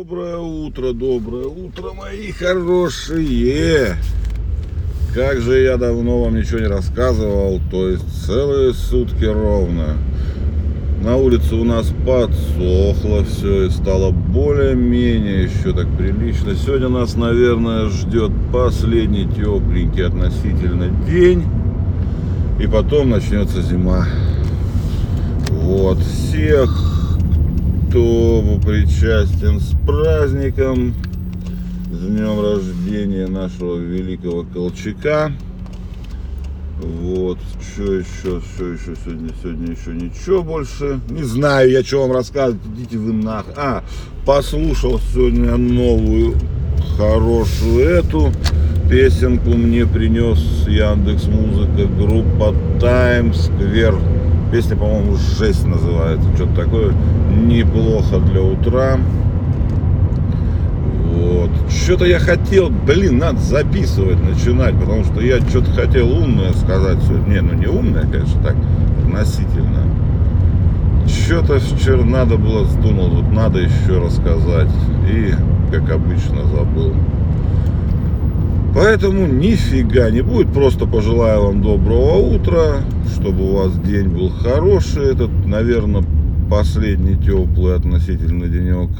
Доброе утро, доброе утро, мои хорошие. Как же я давно вам ничего не рассказывал, то есть целые сутки ровно. На улице у нас подсохло все и стало более-менее еще так прилично. Сегодня нас, наверное, ждет последний тепленький относительно день. И потом начнется зима. Вот, всех кто причастен с праздником, с днем рождения нашего великого Колчака. Вот, что еще, что еще сегодня, сегодня еще ничего больше. Не знаю я, что вам рассказывать, идите вы нах. А, послушал сегодня новую, хорошую эту песенку мне принес Яндекс Музыка, группа Times Square Песня, по-моему, жесть называется. Что-то такое неплохо для утра. Вот. Что-то я хотел, блин, надо записывать, начинать, потому что я что-то хотел умное сказать сегодня. Не, ну не умное, конечно, так, относительно. Что-то вчера надо было, думал, вот надо еще рассказать. И, как обычно, забыл. Поэтому нифига не будет. Просто пожелаю вам доброго утра, чтобы у вас день был хороший. Этот, наверное, последний теплый относительно денек.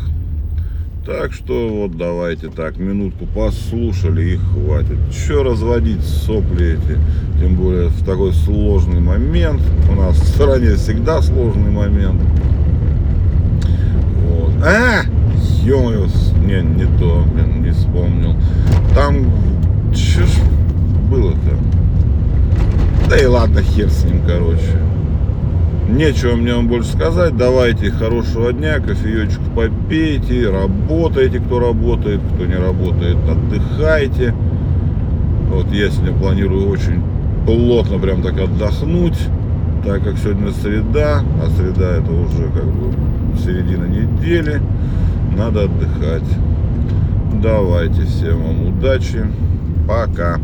Так что вот давайте так, минутку послушали и хватит. Че разводить сопли эти, тем более в такой сложный момент. У нас в стране всегда сложный момент. Вот. А! ё не, не то, блин, не вспомнил. Там Че ж? Да и ладно, хер с ним, короче. Нечего мне вам больше сказать. Давайте хорошего дня, кофеечку попейте, работайте, кто работает, кто не работает, отдыхайте. Вот я сегодня планирую очень плотно прям так отдохнуть, так как сегодня среда, а среда это уже как бы середина недели, надо отдыхать. Давайте всем вам удачи. Пока.